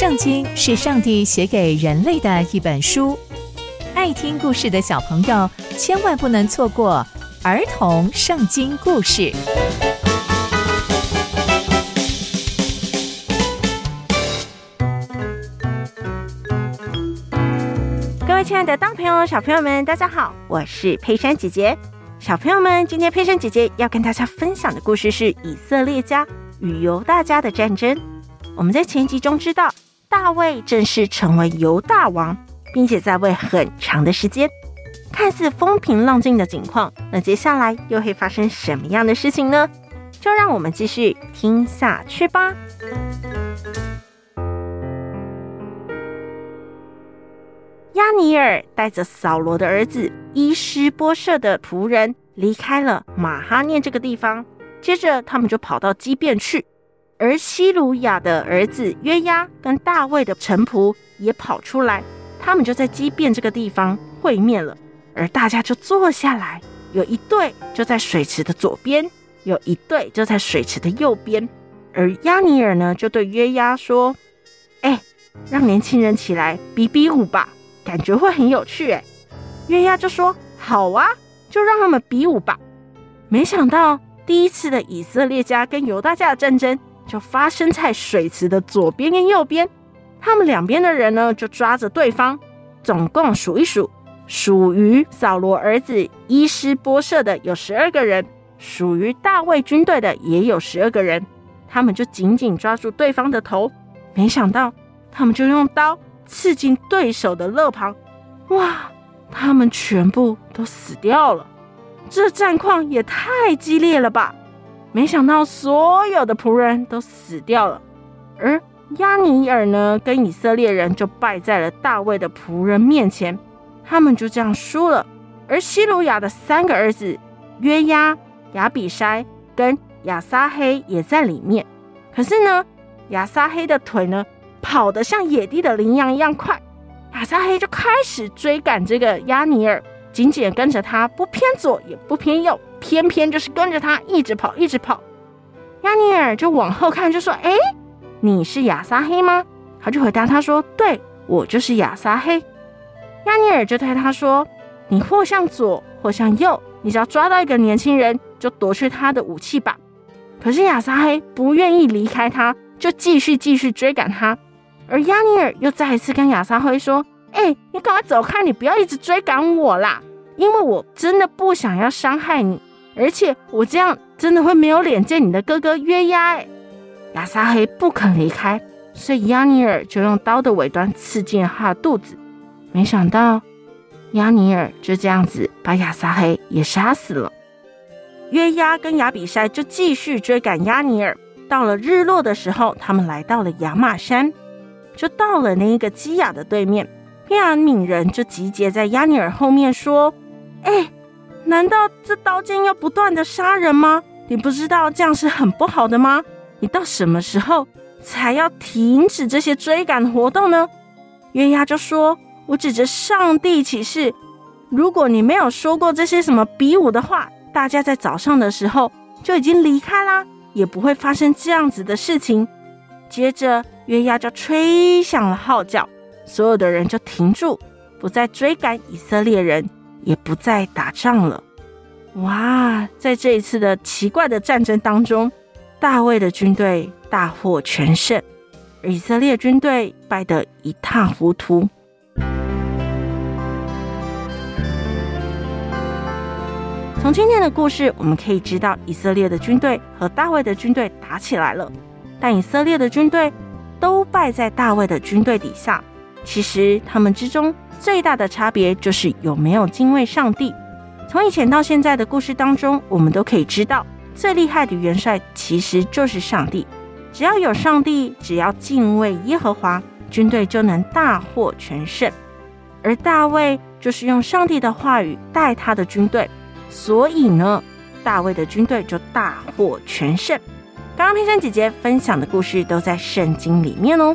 圣经是上帝写给人类的一本书，爱听故事的小朋友千万不能错过儿童圣经故事。各位亲爱的大朋友、小朋友们，大家好，我是佩珊姐姐。小朋友们，今天佩珊姐姐要跟大家分享的故事是以色列家与犹大家的战争。我们在前集中知道，大卫正式成为犹大王，并且在位很长的时间，看似风平浪静的景况。那接下来又会发生什么样的事情呢？就让我们继续听下去吧。亚尼尔带着扫罗的儿子伊施波设的仆人离开了马哈念这个地方，接着他们就跑到基遍去。而西鲁雅的儿子约押跟大卫的臣仆也跑出来，他们就在基遍这个地方会面了。而大家就坐下来，有一对就在水池的左边，有一对就在水池的右边。而亚尼尔呢，就对约押说：“哎，让年轻人起来比比武吧，感觉会很有趣。”哎，约押就说：“好啊，就让他们比武吧。”没想到第一次的以色列家跟犹大家的战争。就发生在水池的左边跟右边，他们两边的人呢，就抓着对方，总共数一数，属于扫罗儿子伊施波设的有十二个人，属于大卫军队的也有十二个人，他们就紧紧抓住对方的头，没想到他们就用刀刺进对手的肋旁，哇，他们全部都死掉了，这战况也太激烈了吧！没想到所有的仆人都死掉了，而亚尼尔呢，跟以色列人就败在了大卫的仆人面前，他们就这样输了。而西鲁雅的三个儿子约押、亚比筛跟亚撒黑也在里面，可是呢，亚撒黑的腿呢跑得像野地的羚羊一样快，亚撒黑就开始追赶这个亚尼尔，紧紧跟着他，不偏左也不偏右。偏偏就是跟着他一直跑，一直跑。亚尼尔就往后看，就说：“哎，你是亚撒黑吗？”他就回答他说：“对，我就是亚撒黑。”亚尼尔就对他说：“你或向左，或向右，你只要抓到一个年轻人，就夺去他的武器吧。”可是亚撒黑不愿意离开他，就继续继续追赶他。而亚尼尔又再一次跟亚撒黑说：“哎，你赶快走开，你不要一直追赶我啦，因为我真的不想要伤害你。”而且我这样真的会没有脸见你的哥哥约押哎！亚撒黑不肯离开，所以押尼尔就用刀的尾端刺进他的肚子。没想到押尼尔就这样子把亚撒黑也杀死了。约押跟亚比筛就继续追赶押尼尔。到了日落的时候，他们来到了亚马山，就到了那一个基亚的对面。便雅悯人就集结在押尼尔后面说：“哎。”难道这刀剑要不断的杀人吗？你不知道这样是很不好的吗？你到什么时候才要停止这些追赶活动呢？约押就说：“我指着上帝起誓，如果你没有说过这些什么比武的话，大家在早上的时候就已经离开啦，也不会发生这样子的事情。”接着约押就吹响了号角，所有的人就停住，不再追赶以色列人。也不再打仗了。哇，在这一次的奇怪的战争当中，大卫的军队大获全胜，以色列军队败得一塌糊涂。从今天的故事，我们可以知道，以色列的军队和大卫的军队打起来了，但以色列的军队都败在大卫的军队底下。其实他们之中。最大的差别就是有没有敬畏上帝。从以前到现在的故事当中，我们都可以知道，最厉害的元帅其实就是上帝。只要有上帝，只要敬畏耶和华，军队就能大获全胜。而大卫就是用上帝的话语带他的军队，所以呢，大卫的军队就大获全胜。刚刚佩珊姐姐分享的故事都在圣经里面哦。